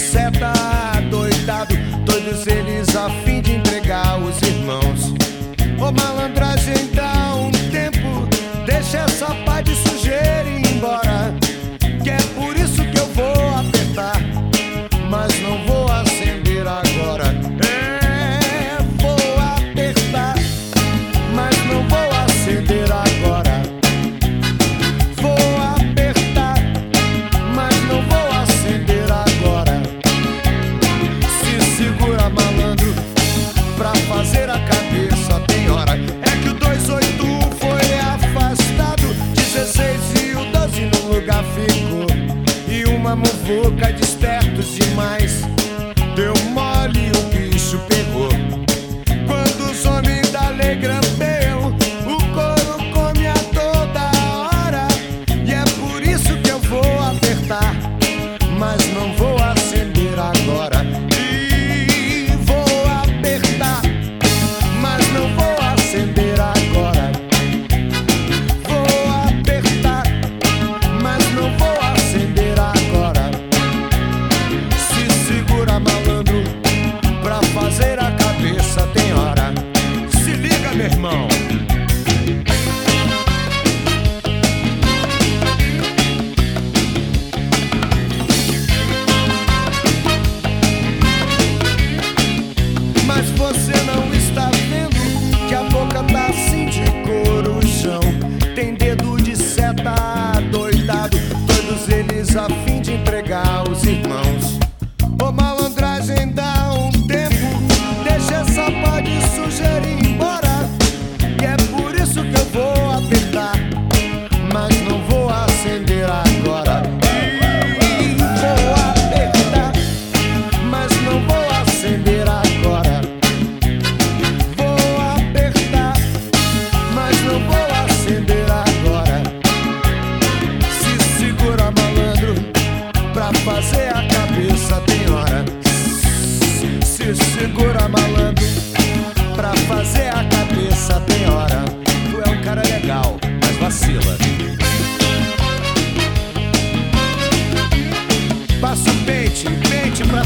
Seta doidado, todos eles a fim de entregar os irmãos. Ô malandragem, dá um tempo, deixa essa pá de sujeira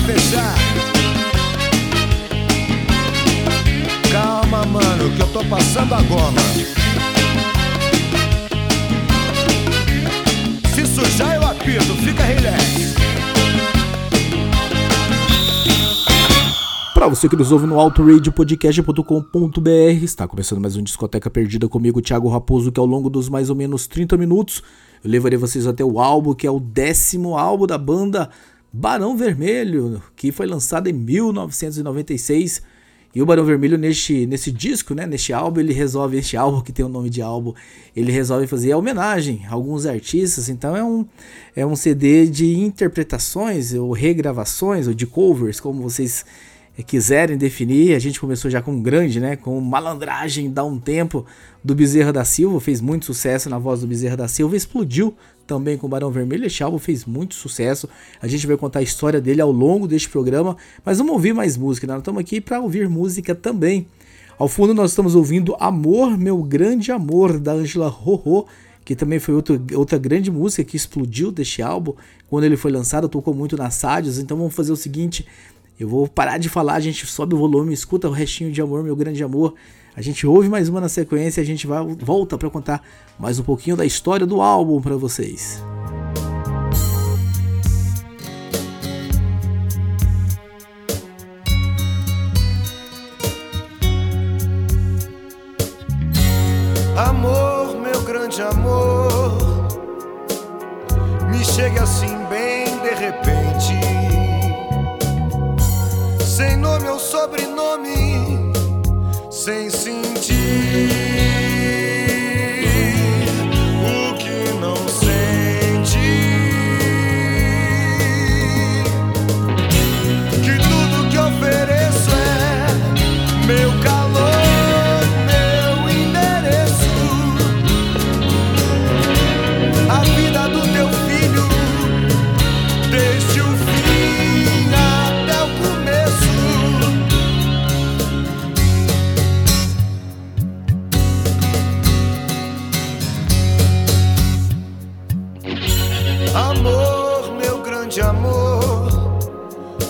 fechar. Calma, mano, que eu tô passando a goma. Se sujar eu apito, fica relax. Para você que nos ouve no autoradiopodcast.com.br, está começando mais um Discoteca Perdida comigo, Thiago Raposo, que ao longo dos mais ou menos 30 minutos eu levarei vocês até o álbum, que é o décimo álbum da banda Barão Vermelho, que foi lançado em 1996. E o Barão Vermelho neste, nesse disco, né, neste álbum, ele resolve, este álbum que tem o nome de álbum, ele resolve fazer a homenagem a alguns artistas, então é um, é um CD de interpretações, ou regravações, ou de covers, como vocês quiserem definir. A gente começou já com grande, né, com Malandragem, dá um tempo, do Bezerra da Silva, fez muito sucesso na voz do Bezerra da Silva, explodiu também com o Barão Vermelho. Este álbum fez muito sucesso. A gente vai contar a história dele ao longo deste programa, mas vamos ouvir mais música, né? Nós estamos aqui para ouvir música também. Ao fundo nós estamos ouvindo Amor, Meu Grande Amor, da Angela Rorô, que também foi outro, outra grande música que explodiu deste álbum. Quando ele foi lançado, tocou muito nas rádios. Então vamos fazer o seguinte: eu vou parar de falar, a gente sobe o volume, escuta o restinho de amor, meu grande amor. A gente ouve mais uma na sequência e a gente vai, volta para contar mais um pouquinho da história do álbum para vocês. Amor, meu grande amor, me chega assim sobrenome sem sentido.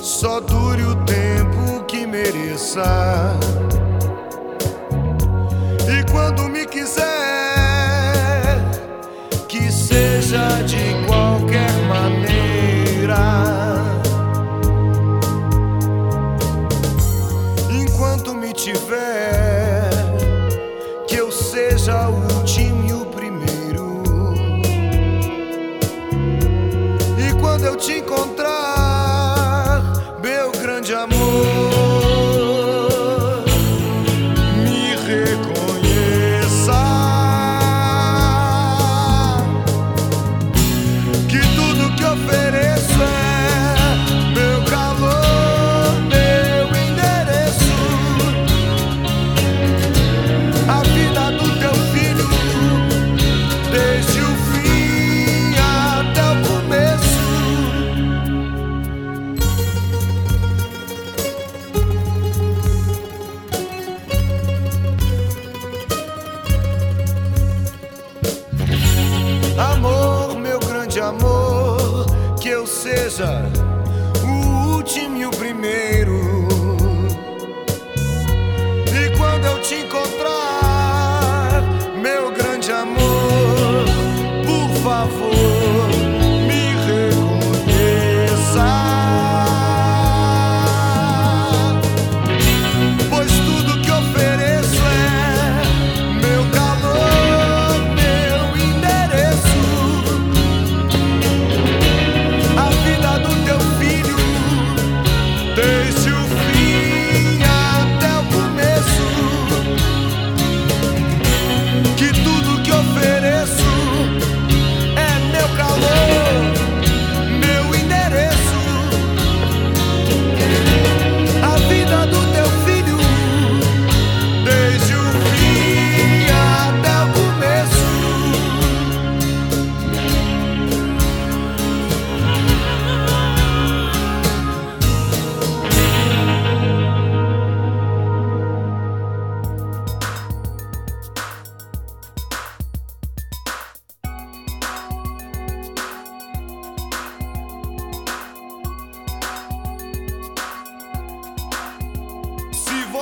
só dure o tempo que mereça.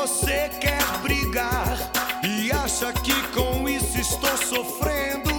você quer brigar e acha que com isso estou sofrendo.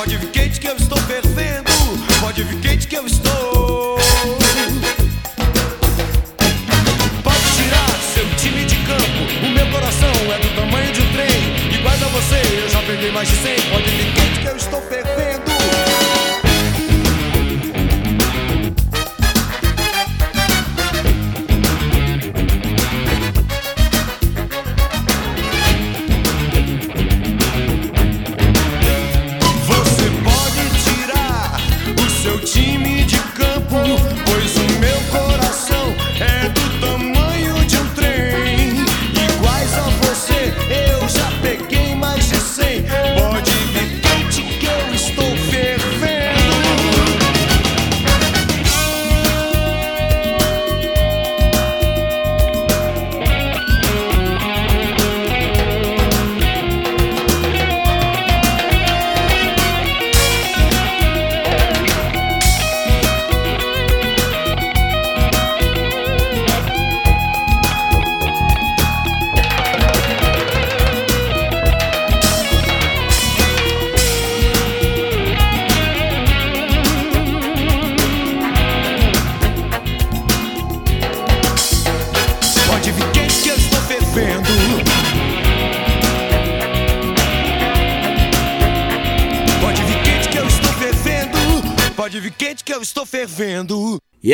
Pode vir quente que eu estou perfeito.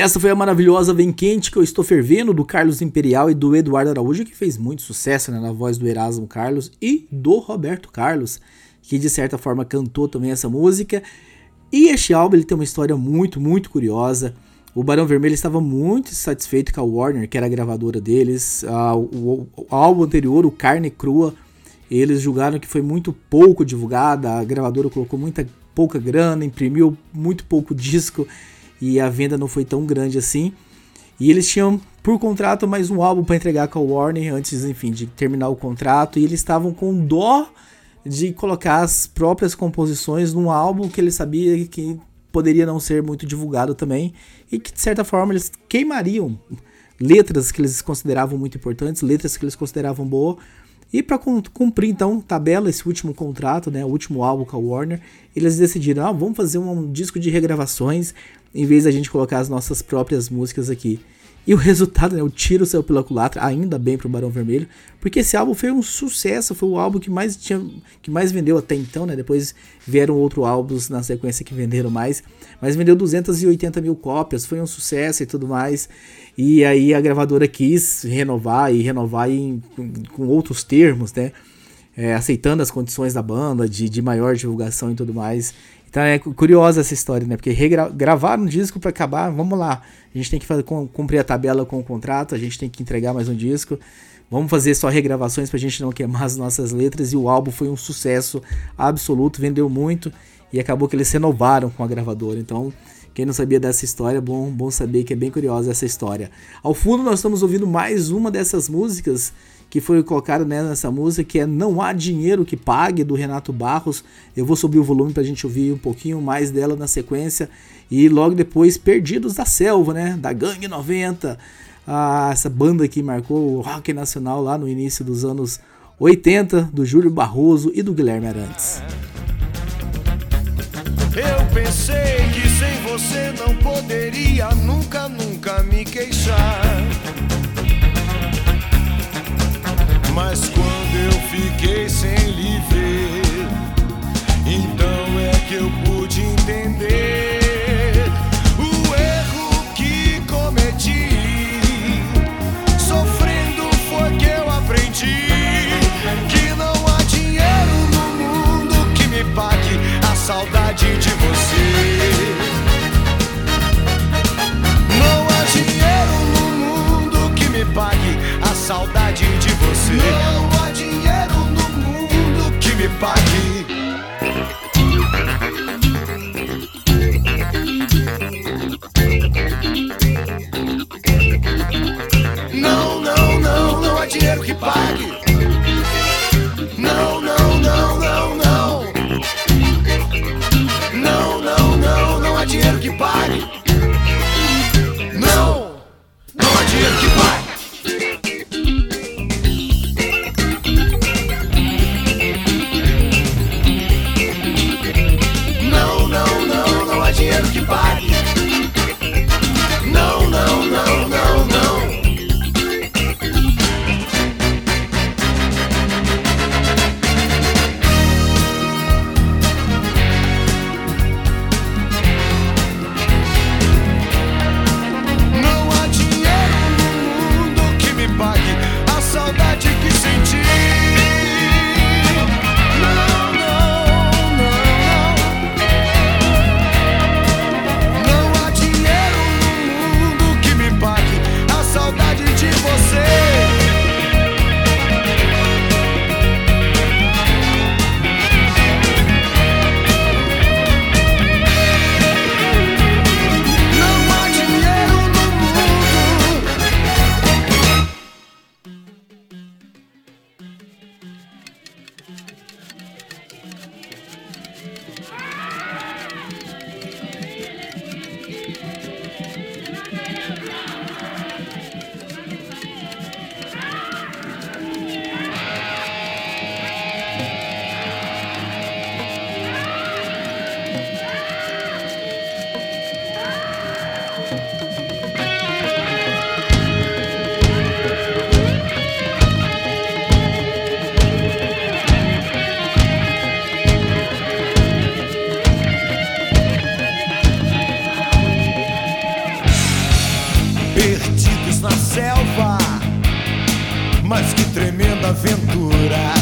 Essa foi a maravilhosa Vem Quente que eu estou fervendo do Carlos Imperial e do Eduardo Araújo, que fez muito sucesso né, na voz do Erasmo Carlos e do Roberto Carlos, que de certa forma cantou também essa música. E este álbum ele tem uma história muito, muito curiosa. O Barão Vermelho estava muito satisfeito com a Warner, que era a gravadora deles. Ah, o, o- o álbum anterior, o Carne Crua, eles julgaram que foi muito pouco divulgada. A gravadora colocou muita pouca grana, imprimiu muito pouco disco e a venda não foi tão grande assim. E eles tinham por contrato mais um álbum para entregar com a Warner antes, enfim, de terminar o contrato. E eles estavam com dó de colocar as próprias composições num álbum que ele sabia que poderia não ser muito divulgado também e que de certa forma eles queimariam letras que eles consideravam muito importantes, letras que eles consideravam boas. E para cumprir então tabela esse último contrato, né, o último álbum com a Warner, eles decidiram, ah, vamos fazer um disco de regravações em vez da gente colocar as nossas próprias músicas aqui. E o resultado, né, o tiro saiu pela culatra, ainda bem pro Barão Vermelho, porque esse álbum foi um sucesso, foi o álbum que mais tinha, que mais vendeu até então, né? Depois vieram outros álbuns na sequência que venderam mais, mas vendeu 280 mil cópias, foi um sucesso e tudo mais. E aí a gravadora quis renovar e renovar em, com, outros termos, né? É, aceitando as condições da banda, de, de maior divulgação e tudo mais. Então é cu- curiosa essa história, né? Porque gravar um disco para acabar, vamos lá. A gente tem que fazer, cum- cumprir a tabela com o contrato, a gente tem que entregar mais um disco. Vamos fazer só regravações pra gente não queimar as nossas letras. E o álbum foi um sucesso absoluto, vendeu muito. E acabou que eles renovaram com a gravadora. Então, quem não sabia dessa história, bom, bom saber que é bem curiosa essa história. Ao fundo, nós estamos ouvindo mais uma dessas músicas que foi colocada né, nessa música, que é Não Há Dinheiro que Pague, do Renato Barros. Eu vou subir o volume pra gente ouvir um pouquinho mais dela na sequência. E logo depois, Perdidos da Selva, né? Da Gangue 90. Ah, essa banda que marcou o rock nacional lá no início dos anos 80, do Júlio Barroso e do Guilherme Arantes. Eu pensei que sem você não poderia nunca, nunca me queixar. Mas quando eu fiquei sem lhe ver, então é que eu pude entender mas que tremenda aventura.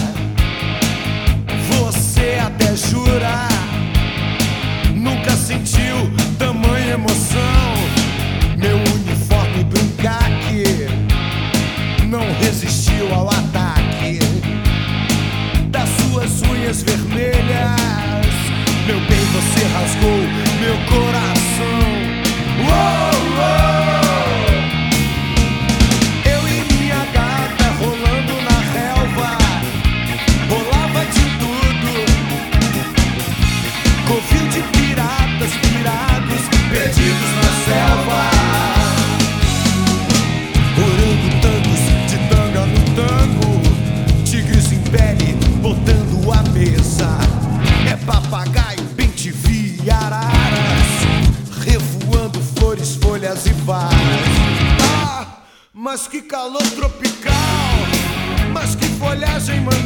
Que calor tropical, mas que folhagem maneira.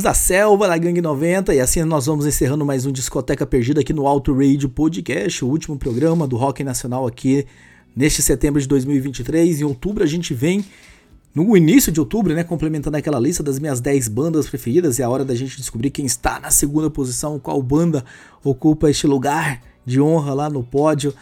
Da Selva, da Gangue 90, e assim nós vamos encerrando mais um Discoteca Perdida aqui no Alto Radio Podcast, o último programa do Rock Nacional aqui neste setembro de 2023. Em outubro a gente vem, no início de outubro, né, complementando aquela lista das minhas 10 bandas preferidas, é a hora da gente descobrir quem está na segunda posição, qual banda ocupa este lugar de honra lá no pódio.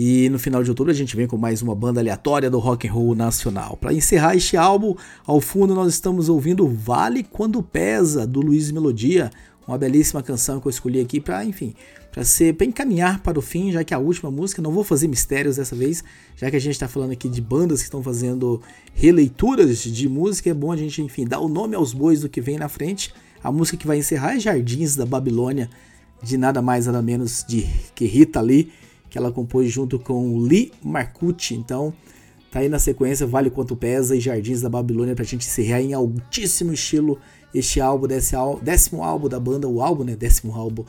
E no final de outubro a gente vem com mais uma banda aleatória do rock and roll nacional. Para encerrar este álbum, ao fundo nós estamos ouvindo Vale Quando Pesa do Luiz Melodia, uma belíssima canção que eu escolhi aqui para, enfim, para ser para encaminhar para o fim, já que a última música, não vou fazer mistérios dessa vez, já que a gente está falando aqui de bandas que estão fazendo releituras de música, é bom a gente, enfim, dar o nome aos bois do que vem na frente. A música que vai encerrar é Jardins da Babilônia, de nada mais nada menos de que Rita Lee, que ela compôs junto com Lee Marcucci. Então, tá aí na sequência Vale Quanto Pesa e Jardins da Babilônia pra gente encerrar em altíssimo estilo este álbum, décimo álbum da banda, o álbum, né? Décimo álbum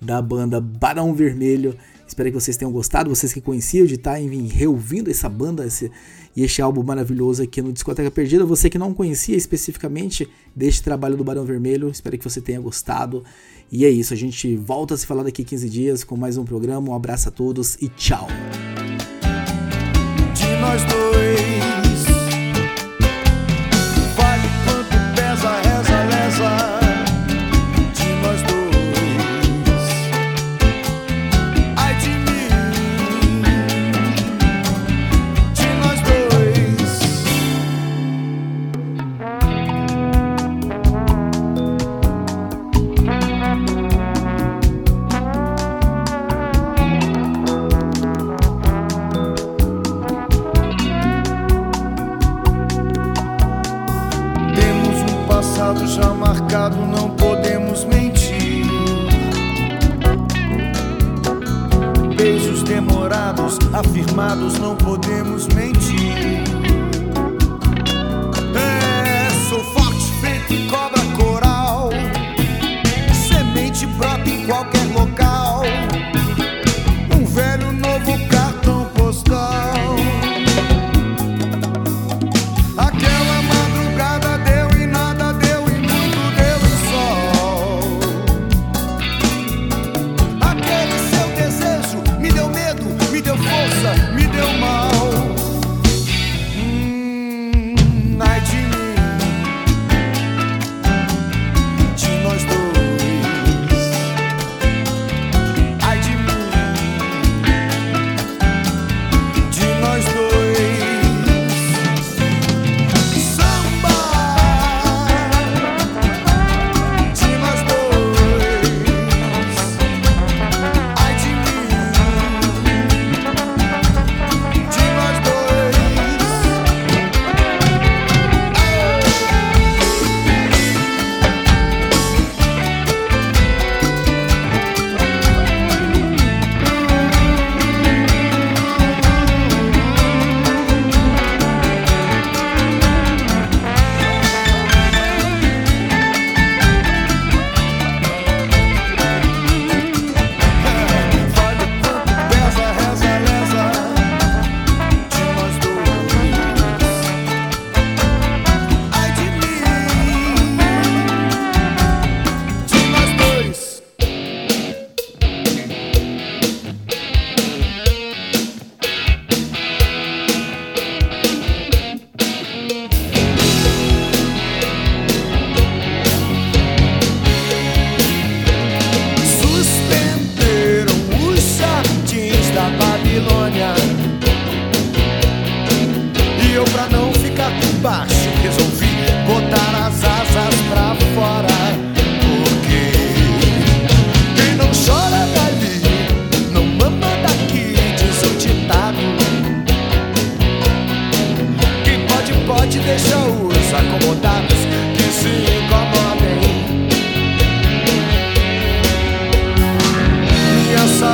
da banda Barão Vermelho. Espero que vocês tenham gostado, vocês que conheciam de estar enfim, reouvindo essa banda esse, e este álbum maravilhoso aqui no Discoteca Perdida. Você que não conhecia especificamente deste trabalho do Barão Vermelho, espero que você tenha gostado. E é isso, a gente volta a se falar daqui 15 dias com mais um programa. Um abraço a todos e tchau. afirmados não podemos mentir.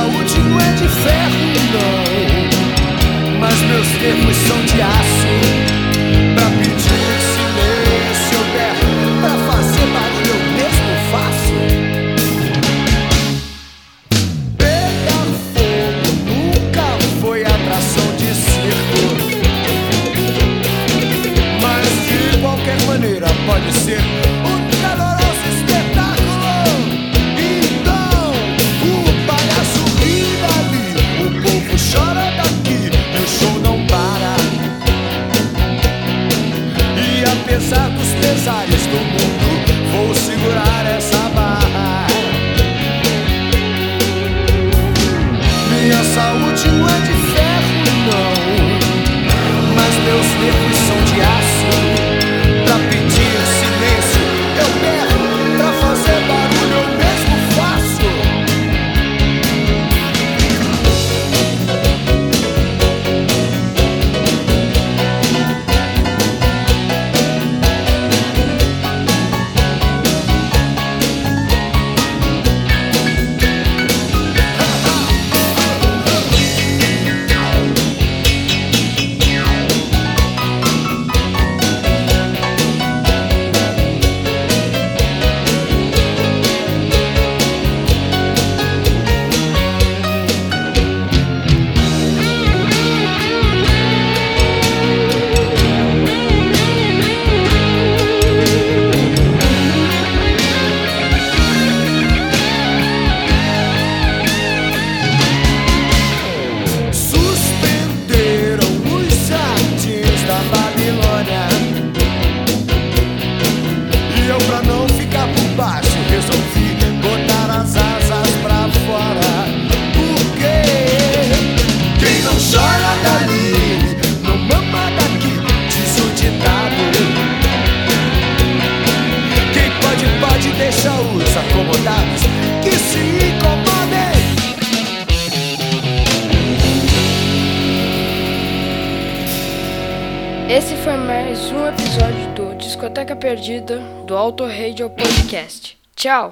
O último é de ferro, não. Mas meus nervos são de aço. Tchau!